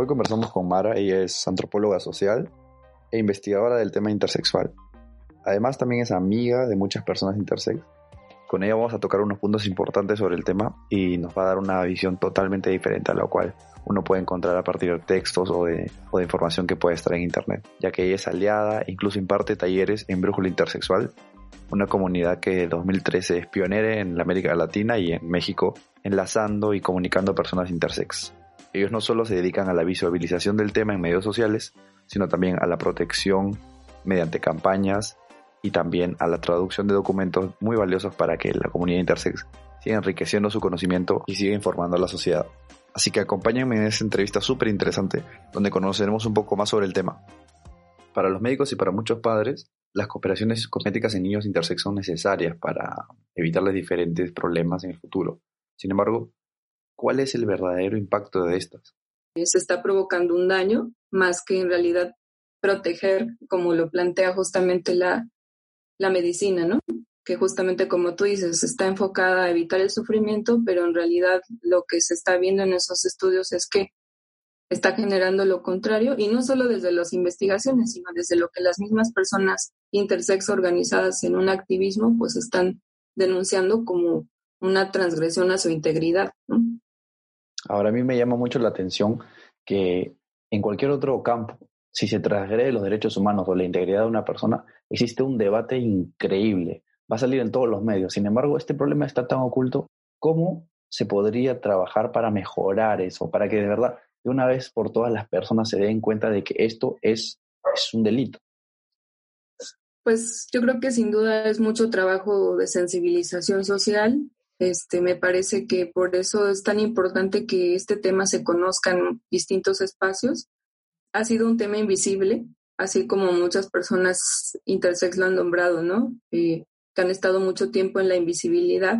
Hoy conversamos con Mara, ella es antropóloga social e investigadora del tema intersexual. Además también es amiga de muchas personas intersex. Con ella vamos a tocar unos puntos importantes sobre el tema y nos va a dar una visión totalmente diferente a la cual uno puede encontrar a partir de textos o de, información que puede estar en internet, ya que ella es aliada e incluso imparte talleres en Brújula Intersexual, una comunidad que en 2013 es pionera en América Latina y en México, enlazando y comunicando a personas intersex. Ellos no solo se dedican a la visualización del tema en medios sociales, sino también a la protección mediante campañas y también a la traducción de documentos muy valiosos para que la comunidad intersex siga enriqueciendo su conocimiento y siga informando a la sociedad. Así que acompáñenme en esta entrevista súper interesante donde conoceremos un poco más sobre el tema. Para los médicos y para muchos padres, las cooperaciones cosméticas en niños intersex son necesarias para evitarles diferentes problemas en el futuro. Sin embargo, ¿cuál es el verdadero impacto de estas? Se está provocando un daño más que en realidad proteger, como lo plantea justamente la, medicina, ¿no? Que justamente como tú dices, está enfocada a evitar el sufrimiento, pero en realidad lo que se está viendo en esos estudios es que está generando lo contrario, y no solo desde las investigaciones, sino desde lo que las mismas personas intersex organizadas en un activismo, pues están denunciando como una transgresión a su integridad. ¿no? Ahora a mí me llama mucho la atención que en cualquier otro campo, si se transgrede los derechos humanos o la integridad de una persona, existe un debate increíble. Va a salir en todos los medios. Sin embargo, este problema está tan oculto. ¿Cómo se podría trabajar para mejorar eso? Para que de verdad, de una vez por todas las personas se den cuenta de que esto es, es un delito. Pues yo creo que sin duda es mucho trabajo de sensibilización social. Este, me parece que por eso es tan importante que este tema se conozca en distintos espacios ha sido un tema invisible, así como muchas personas intersex lo han nombrado, ¿no? Eh, que han estado mucho tiempo en la invisibilidad.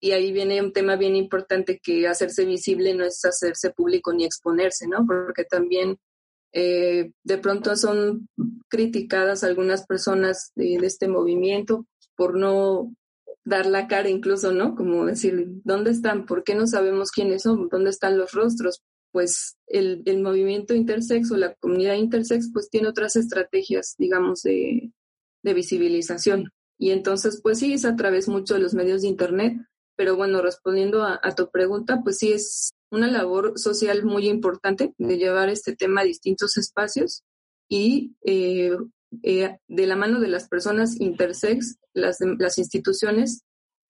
Y ahí viene un tema bien importante que hacerse visible no es hacerse público ni exponerse, ¿no? Porque también eh, de pronto son criticadas algunas personas de, de, este movimiento por no dar la cara incluso, ¿no? Como decir, ¿dónde están? ¿Por qué no sabemos quiénes son? ¿Dónde están los rostros? pues el, el, movimiento intersex o la comunidad intersex pues tiene otras estrategias, digamos, de, de, visibilización. Y entonces, pues sí, es a través mucho de los medios de Internet, pero bueno, respondiendo a, a tu pregunta, pues sí es una labor social muy importante de llevar este tema a distintos espacios y eh, eh, de la mano de las personas intersex, las, instituciones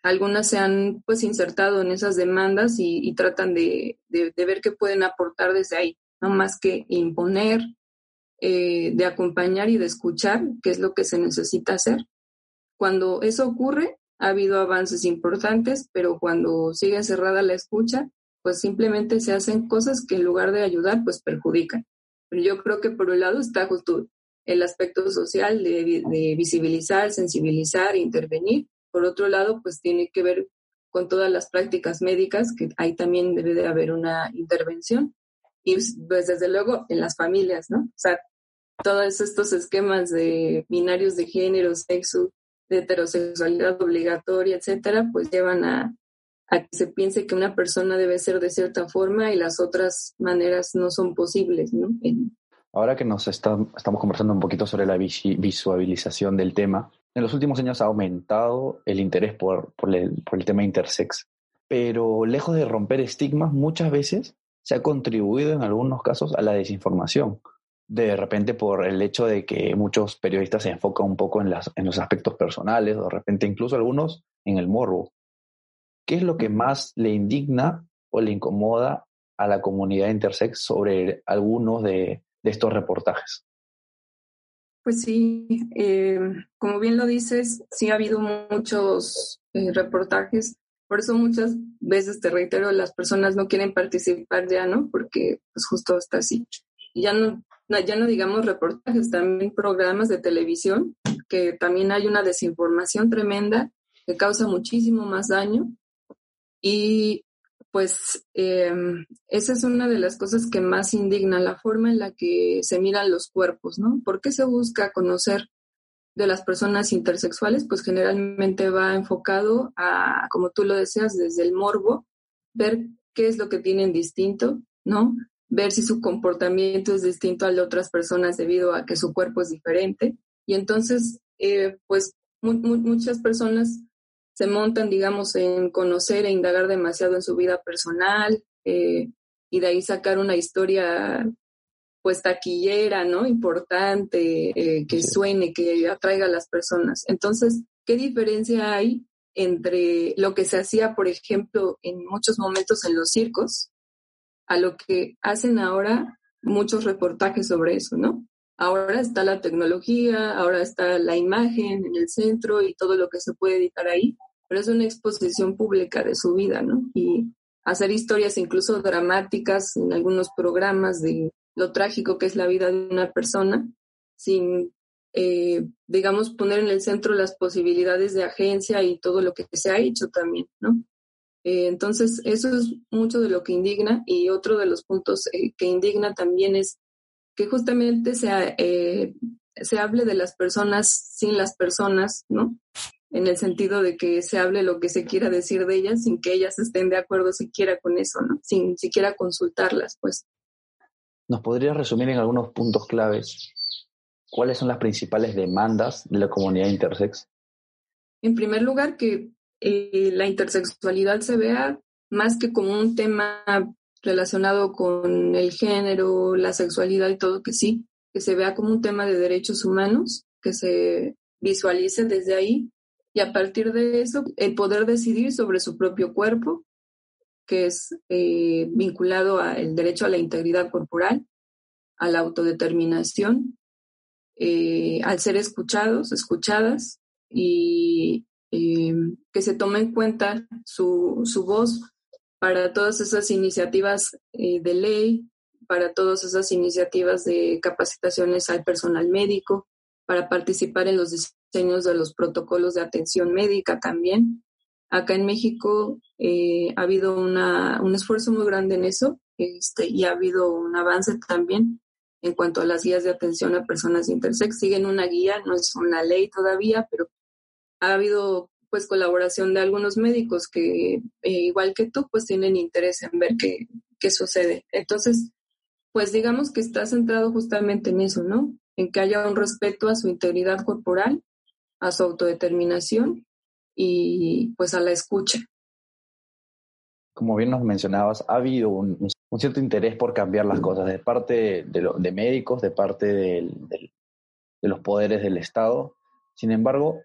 algunas se han pues insertado en esas demandas y, tratan de, ver qué pueden aportar desde ahí, no más que imponer, eh, de acompañar y de escuchar, qué es lo que se necesita hacer. Cuando eso ocurre, ha habido avances importantes, pero cuando sigue cerrada la escucha, pues simplemente se hacen cosas que en lugar de ayudar, pues perjudican. Pero yo creo que por un lado está justo el aspecto social de, de visibilizar, sensibilizar, intervenir, por otro lado, pues tiene que ver con todas las prácticas médicas, que ahí también debe de haber una intervención. Y pues desde luego en las familias, ¿no? O sea, todos estos esquemas de binarios de género, sexo, de heterosexualidad obligatoria, etcétera, pues llevan a, a que se piense que una persona debe ser de cierta forma y las otras maneras no son posibles, ¿no? Ahora que nos está, estamos conversando un poquito sobre la visualización del tema, en los últimos años ha aumentado el interés por, por, el, por el tema intersex, pero lejos de romper estigmas, muchas veces se ha contribuido en algunos casos a la desinformación. De repente por el hecho de que muchos periodistas se enfocan un poco en, las, en los aspectos personales, o de repente incluso algunos en el morbo. ¿Qué es lo que más le indigna o le incomoda a la comunidad intersex sobre algunos de, de estos reportajes? Pues sí, eh, como bien lo dices, sí ha habido muchos eh, reportajes, por eso muchas veces te reitero, las personas no quieren participar ya, ¿no? Porque pues justo está así. Ya no, ya no digamos reportajes, también programas de televisión, que también hay una desinformación tremenda que causa muchísimo más daño. Y pues eh, esa es una de las cosas que más indigna, la forma en la que se miran los cuerpos, ¿no? ¿Por qué se busca conocer de las personas intersexuales? Pues generalmente va enfocado a, como tú lo deseas, desde el morbo, ver qué es lo que tienen distinto, ¿no? ver si su comportamiento es distinto al de otras personas debido a que su cuerpo es diferente. Y entonces, eh, pues muchas personas se montan, digamos, en conocer e indagar demasiado en su vida personal eh, y de ahí sacar una historia pues taquillera, ¿no? Importante, eh, que suene, que atraiga a las personas. Entonces, ¿qué diferencia hay entre lo que se hacía, por ejemplo, en muchos momentos en los circos, a lo que hacen ahora muchos reportajes sobre eso, ¿no? Ahora está la tecnología, ahora está la imagen en el centro y todo lo que se puede editar ahí, pero es una exposición pública de su vida, ¿no? Y hacer historias incluso dramáticas en algunos programas de lo trágico que es la vida de una persona, sin, eh, digamos, poner en el centro las posibilidades de agencia y todo lo que se ha hecho también, ¿no? Eh, entonces, eso es mucho de lo que indigna y otro de los puntos eh, que indigna también es que justamente se, se hable de las personas sin las personas, ¿no? En el sentido de que se hable lo que se quiera decir de ellas sin que ellas estén de acuerdo siquiera con eso, ¿no? Sin siquiera consultarlas, pues. ¿Nos podrías resumir en algunos puntos claves cuáles son las principales demandas de la comunidad intersex? En primer lugar, que eh, la intersexualidad se vea más que como un tema relacionado con el género, la sexualidad y todo, que sí, que se vea como un tema de derechos humanos, que se visualice desde ahí y a partir de eso el poder decidir sobre su propio cuerpo, que es eh, vinculado al derecho a la integridad corporal, a la autodeterminación, eh, al ser escuchados, escuchadas y eh, que se tome en cuenta su, su voz para todas esas iniciativas de ley, para todas esas iniciativas de capacitaciones al personal médico, para participar en los diseños de los protocolos de atención médica también Acá en México eh, ha habido una, un esfuerzo muy grande en eso este, y ha habido un avance también en cuanto a las guías de atención a personas intersex. Siguen una guía, no es una ley todavía, pero ha habido pues colaboración de algunos médicos que, eh, igual que tú, pues tienen interés en ver qué, qué sucede. Entonces, pues digamos que está centrado justamente en eso, ¿no? En que haya un respeto a su integridad corporal, a su autodeterminación y pues a la escucha. Como bien nos mencionabas, ha habido un, cierto interés por cambiar las cosas de parte de, médicos, de parte de los poderes del Estado. Sin embargo,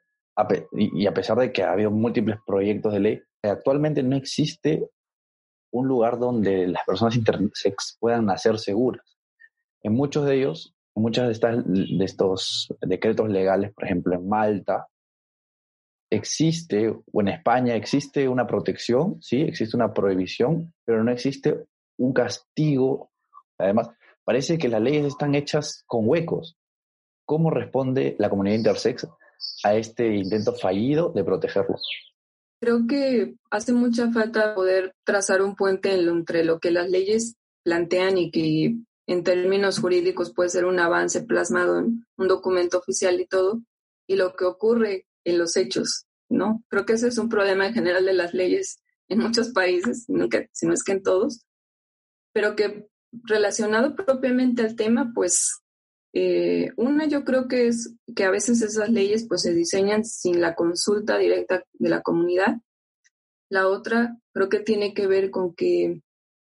y a pesar de que ha habido múltiples proyectos de ley, actualmente no existe un lugar donde las personas intersex puedan nacer seguras. En muchos de ellos, en muchos de, estas, de estos decretos legales, por ejemplo, en Malta, existe, o en España existe una protección, sí, existe una prohibición, pero no existe un castigo. Además, parece que las leyes están hechas con huecos. ¿Cómo responde la comunidad intersex a este intento fallido de protegerlos? Creo que hace mucha falta poder trazar un puente entre lo que las leyes plantean y que en términos jurídicos puede ser un avance plasmado en un documento oficial y todo, y lo que ocurre en los hechos, ¿no? Creo que ese es un problema en general de las leyes en muchos países, si no es que en todos, pero que relacionado propiamente al tema, pues eh, una yo creo que es que a veces esas leyes pues se diseñan sin la consulta directa de la comunidad. La otra creo que tiene que ver con que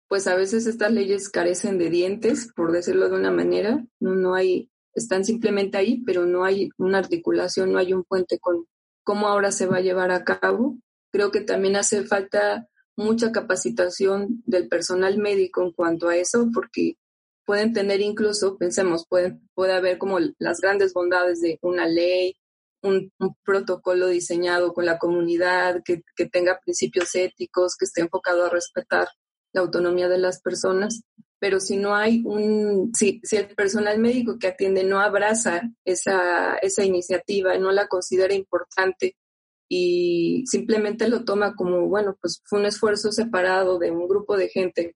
pues a veces estas leyes carecen de dientes, por decirlo de una manera, no, no hay están simplemente ahí, pero no hay una articulación, no hay un puente con cómo ahora se va a llevar a cabo. Creo que también hace falta mucha capacitación del personal médico en cuanto a eso, porque pueden tener incluso, pensemos, puede, puede haber como las grandes bondades de una ley, un, protocolo diseñado con la comunidad, que, que tenga principios éticos, que esté enfocado a respetar la autonomía de las personas, pero si no hay un, si, si el personal médico que atiende no abraza esa, esa iniciativa, no la considera importante y simplemente lo toma como, bueno, pues fue un esfuerzo separado de un grupo de gente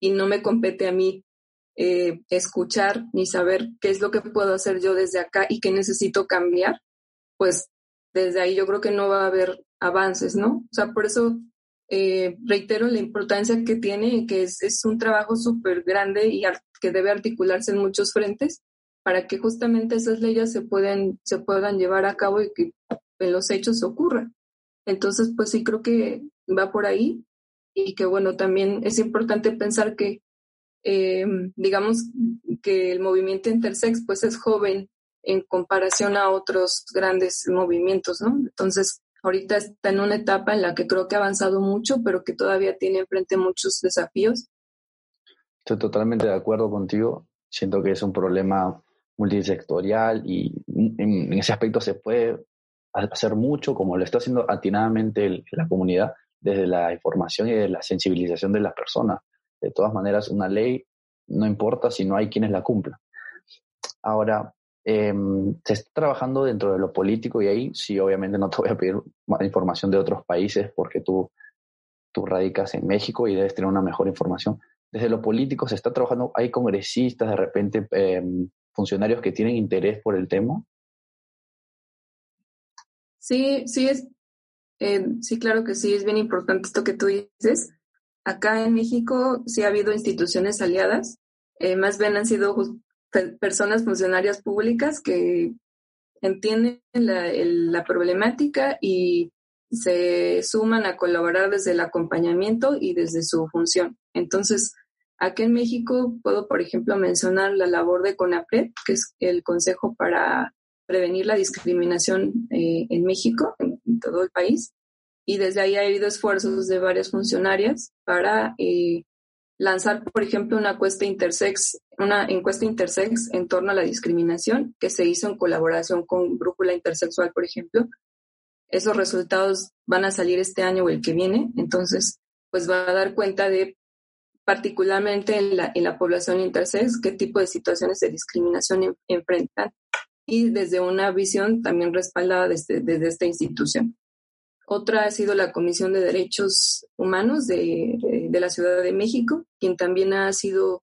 y no me compete a mí eh, escuchar ni saber qué es lo que puedo hacer yo desde acá y qué necesito cambiar, pues desde ahí yo creo que no va a haber avances, ¿no? O sea, por eso eh, reitero la importancia que tiene, que es, un trabajo súper grande y que debe articularse en muchos frentes para que justamente esas leyes se, pueden, se puedan llevar a cabo y que en los hechos ocurran. Entonces, pues sí creo que va por ahí y que bueno, también es importante pensar que, eh, digamos, que el movimiento intersex pues es joven en comparación a otros grandes movimientos, ¿no? Entonces, ahorita está en una etapa en la que creo que ha avanzado mucho, pero que todavía tiene enfrente muchos desafíos. Estoy totalmente de acuerdo contigo. Siento que es un problema multisectorial y en, ese aspecto se puede hacer mucho, como lo está haciendo atinadamente la comunidad, desde la información y de la sensibilización de las personas. De todas maneras, una ley no importa si no hay quienes la cumplan. Ahora, em, se está trabajando dentro de lo político y ahí sí, obviamente no te voy a pedir información de otros países porque tú, tú radicas en México y debes tener una mejor información. Desde lo político se está trabajando, hay congresistas, de repente em, funcionarios que tienen interés por el tema. Sí, sí, es, eh, sí, claro que sí, es bien importante esto que tú dices. Acá en México sí ha habido instituciones aliadas, eh, más bien han sido personas funcionarias públicas que entienden la, problemática y se suman a colaborar desde el acompañamiento y desde su función. Entonces, aquí en México puedo, por ejemplo, mencionar la labor de CONAPRED, que es el Consejo para prevenir la discriminación eh, en México, en, todo el país. Y desde ahí ha habido esfuerzos de varias funcionarias para eh, lanzar, por ejemplo, una encuesta intersex, una encuesta intersex en torno a la discriminación que se hizo en colaboración con Brújula Intersexual, por ejemplo. Esos resultados van a salir este año o el que viene, entonces, pues va a dar cuenta de particularmente en la, en la población intersex, qué tipo de situaciones de discriminación enfrentan y desde una visión también respaldada desde, desde, esta institución. Otra ha sido la Comisión de Derechos Humanos de, de, la Ciudad de México, quien también ha sido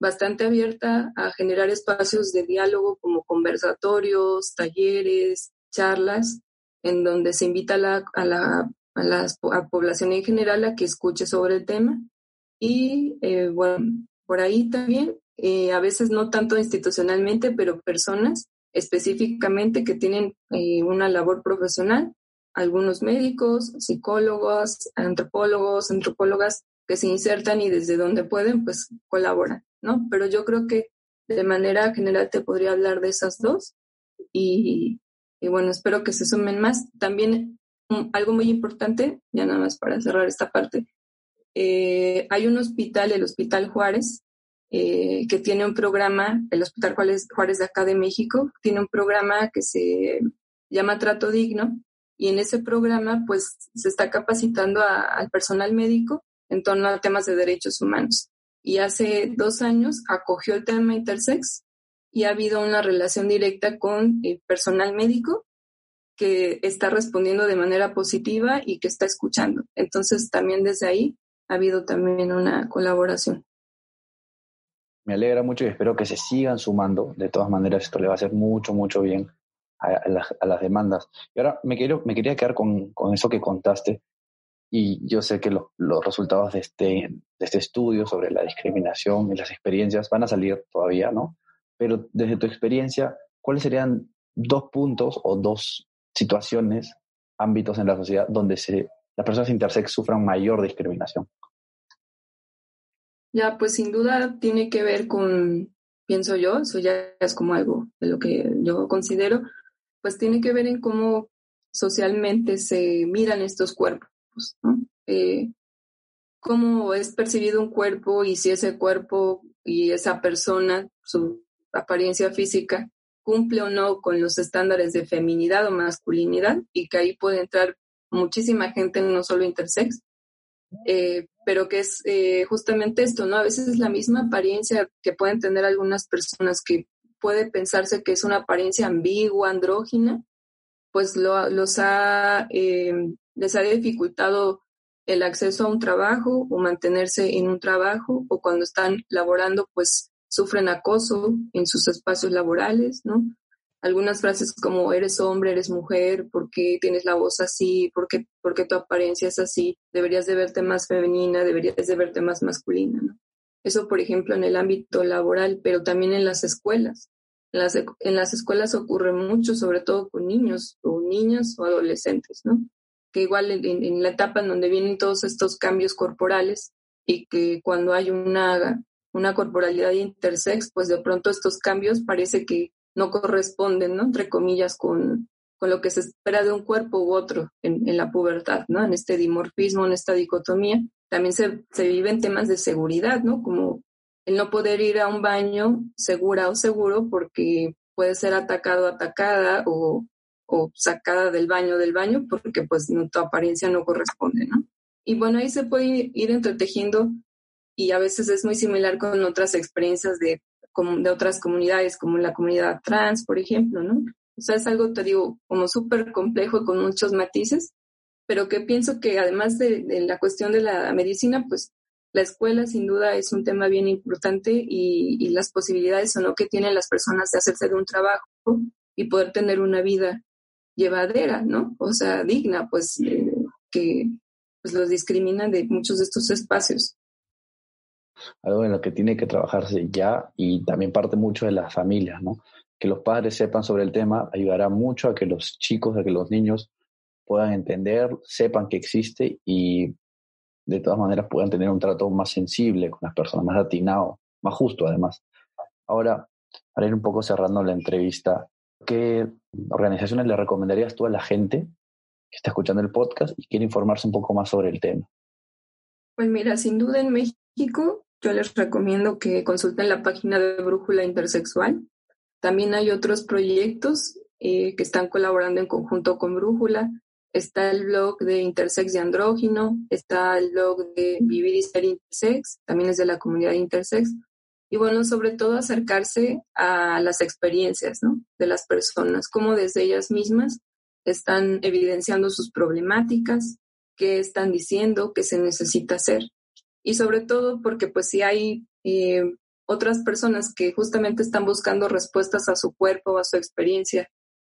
bastante abierta a generar espacios de diálogo como conversatorios, talleres, charlas, en donde se invita a la, a la, a la población en general a que escuche sobre el tema. Y eh, bueno, por ahí también, eh, a veces no tanto institucionalmente, pero personas específicamente que tienen eh, una labor profesional, algunos médicos, psicólogos, antropólogos, antropólogas que se insertan y desde donde pueden, pues colaboran, ¿no? Pero yo creo que de manera general te podría hablar de esas dos y, y bueno, espero que se sumen más. También um, algo muy importante, ya nada más para cerrar esta parte, eh, hay un hospital, el Hospital Juárez, eh, que tiene un programa, el Hospital Juárez, Juárez de acá de México, tiene un programa que se llama Trato Digno y en ese programa pues se está capacitando al personal médico en torno a temas de derechos humanos. Y hace dos años acogió el tema intersex y ha habido una relación directa con el personal médico que está respondiendo de manera positiva y que está escuchando. Entonces también desde ahí ha habido también una colaboración me alegra mucho y espero que se sigan sumando. De todas maneras, esto le va a hacer mucho, mucho bien a, las, demandas. Y ahora me, quiero, me quería quedar con, con eso que contaste. Y yo sé que los resultados de este, de este estudio sobre la discriminación y las experiencias van a salir todavía, ¿no? Pero desde tu experiencia, ¿cuáles serían dos puntos o dos situaciones, ámbitos en la sociedad donde se, las personas intersex sufran mayor discriminación? Ya, pues sin duda tiene que ver con, pienso yo, eso ya es como algo de lo que yo considero, pues tiene que ver en cómo socialmente se miran estos cuerpos. Eh, cómo es percibido un cuerpo y si ese cuerpo y esa persona, su apariencia física, cumple o no con los estándares de feminidad o masculinidad y que ahí puede entrar muchísima gente, no solo intersex, eh, pero que es eh, justamente esto, ¿no? A veces es la misma apariencia que pueden tener algunas personas que puede pensarse que es una apariencia ambigua, andrógina, pues lo, los ha, eh, les ha dificultado el acceso a un trabajo o mantenerse en un trabajo o cuando están laborando pues sufren acoso en sus espacios laborales, ¿no? algunas frases como eres hombre, eres mujer, ¿por qué tienes la voz así? ¿Por qué, por qué tu apariencia es así? Deberías de verte más femenina, deberías de verte más masculina, ¿no? Eso, por ejemplo, en el ámbito laboral, pero también en las escuelas. En las, en las escuelas ocurre mucho, sobre todo con niños o niñas o adolescentes, ¿no? Que igual en, la etapa en donde vienen todos estos cambios corporales y que cuando hay una, una corporalidad intersex, pues de pronto estos cambios parece que no corresponden, ¿no? Entre comillas, con, con lo que se espera de un cuerpo u otro en, la pubertad, ¿no? En este dimorfismo, en esta dicotomía. También se, se viven temas de seguridad, ¿no? Como el no poder ir a un baño segura o seguro porque puede ser atacado, atacada o, sacada del baño del baño porque pues tu apariencia no corresponde, ¿no? Y bueno, ahí se puede ir entretejiendo y a veces es muy similar con otras experiencias de de otras comunidades, como la comunidad trans, por ejemplo, ¿no? O sea, es algo, te digo, como súper complejo con muchos matices, pero que pienso que además de, la cuestión de la medicina, pues la escuela sin duda es un tema bien importante y, las posibilidades o no que tienen las personas de hacerse de un trabajo y poder tener una vida llevadera, ¿no? O sea, digna, pues eh, que pues, los discriminan de muchos de estos espacios algo en lo que tiene que trabajarse ya y también parte mucho de las familias, ¿no? Que los padres sepan sobre el tema ayudará mucho a que los chicos, a que los niños puedan entender, sepan que existe y de todas maneras puedan tener un trato más sensible con las personas, más atinado, más justo además. Ahora, para ir un poco cerrando la entrevista, ¿qué organizaciones le recomendarías tú a la gente que está escuchando el podcast y quiere informarse un poco más sobre el tema? Pues mira, sin duda en México yo les recomiendo que consulten la página de Brújula Intersexual. También hay otros proyectos eh, que están colaborando en conjunto con Brújula. Está el blog de Intersex y Andrógino, está el blog de Vivir y Ser Intersex, también es de la comunidad Intersex. Y bueno, sobre todo acercarse a las experiencias de las personas, cómo desde ellas mismas están evidenciando sus problemáticas, qué están diciendo, qué se necesita hacer y sobre todo porque pues si hay eh, otras personas que justamente están buscando respuestas a su cuerpo, a su experiencia,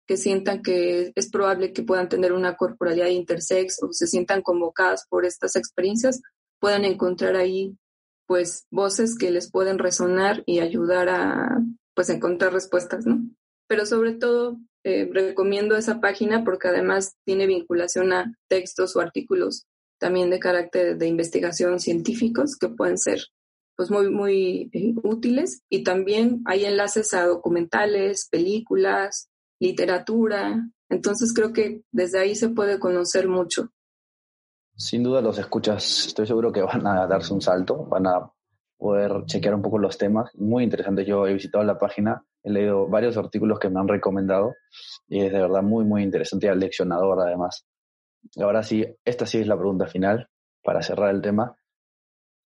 que sientan que es probable que puedan tener una corporalidad intersex o se sientan convocadas por estas experiencias, puedan encontrar ahí pues voces que les pueden resonar y ayudar a pues encontrar respuestas, ¿no? Pero sobre todo eh, recomiendo esa página porque además tiene vinculación a textos o artículos también de carácter de investigación científicos que pueden ser pues muy, muy eh, útiles y también hay enlaces a documentales, películas, literatura. Entonces creo que desde ahí se puede conocer mucho. Sin duda los escuchas, estoy seguro que van a darse un salto, van a poder chequear un poco los temas. Muy interesante, yo he visitado la página, he leído varios artículos que me han recomendado y es de verdad muy, muy interesante y aleccionador además. Ahora sí, esta sí es la pregunta final para cerrar el tema.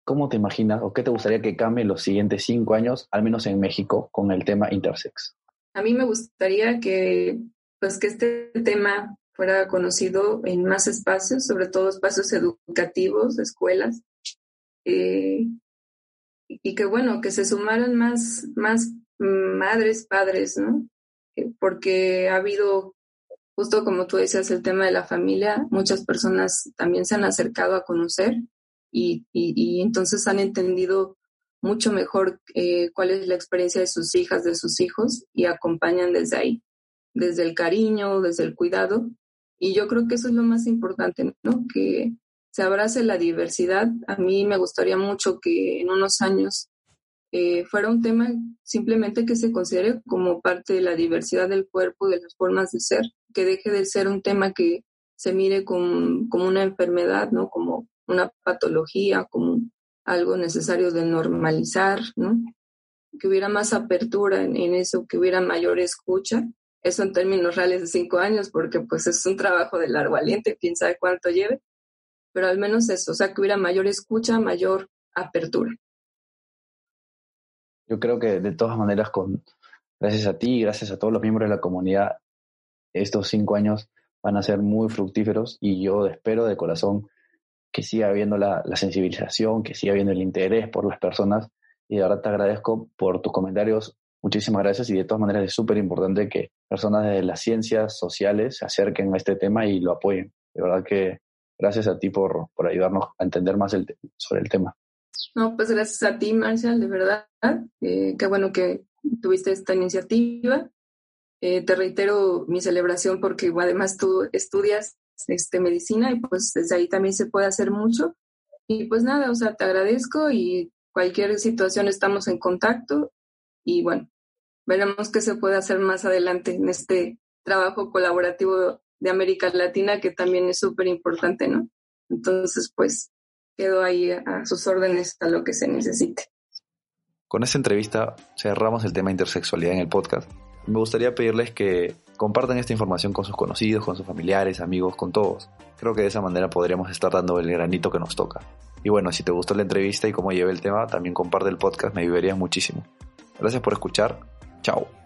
¿Cómo te imaginas o qué te gustaría que cambie los siguientes cinco años, al menos en México, con el tema intersex? A mí me gustaría que, pues, que este tema fuera conocido en más espacios, sobre todo espacios educativos, escuelas, eh, y que bueno, que se sumaran más, más madres, padres, ¿no? Eh, porque ha habido justo como tú decías, el tema de la familia, muchas personas también se han acercado a conocer y, y, entonces han entendido mucho mejor eh, cuál es la experiencia de sus hijas, de sus hijos y acompañan desde ahí, desde el cariño, desde el cuidado. Y yo creo que eso es lo más importante, ¿no? Que se abrace la diversidad. A mí me gustaría mucho que en unos años eh, fuera un tema simplemente que se considere como parte de la diversidad del cuerpo, de las formas de ser, que deje de ser un tema que se mire como, como una enfermedad, ¿no? Como una patología, como algo necesario de normalizar, ¿no? Que hubiera más apertura en, eso, que hubiera mayor escucha. Eso en términos reales de cinco años, porque pues es un trabajo de largo aliento, quién sabe cuánto lleve, pero al menos eso, o sea, que hubiera mayor escucha, mayor apertura. Yo creo que de todas maneras, con, gracias a ti gracias a todos los miembros de la comunidad, estos cinco años van a ser muy fructíferos y yo espero de corazón que siga habiendo la, sensibilización, que siga habiendo el interés por las personas y de verdad te agradezco por tus comentarios. Muchísimas gracias y de todas maneras es súper importante que personas de las ciencias sociales se acerquen a este tema y lo apoyen. De verdad que gracias a ti por, por ayudarnos a entender más el, sobre el tema. No, pues gracias a ti, Marcial, de verdad. Eh, qué bueno que tuviste esta iniciativa. Eh, te reitero mi celebración porque además tú estudias este, medicina y pues desde ahí también se puede hacer mucho. Y pues nada, o sea, te agradezco y cualquier situación estamos en contacto y bueno, veremos qué se puede hacer más adelante en este trabajo colaborativo de América Latina que también es súper importante, ¿no? Entonces, pues quedo ahí a sus órdenes a lo que se necesite. Con esta entrevista cerramos el tema intersexualidad en el podcast. Me gustaría pedirles que compartan esta información con sus conocidos, con sus familiares, amigos, con todos. Creo que de esa manera podríamos estar dando el granito que nos toca. Y bueno, si te gustó la entrevista y cómo llevé el tema, también comparte el podcast, me ayudaría muchísimo. Gracias por escuchar. Chao.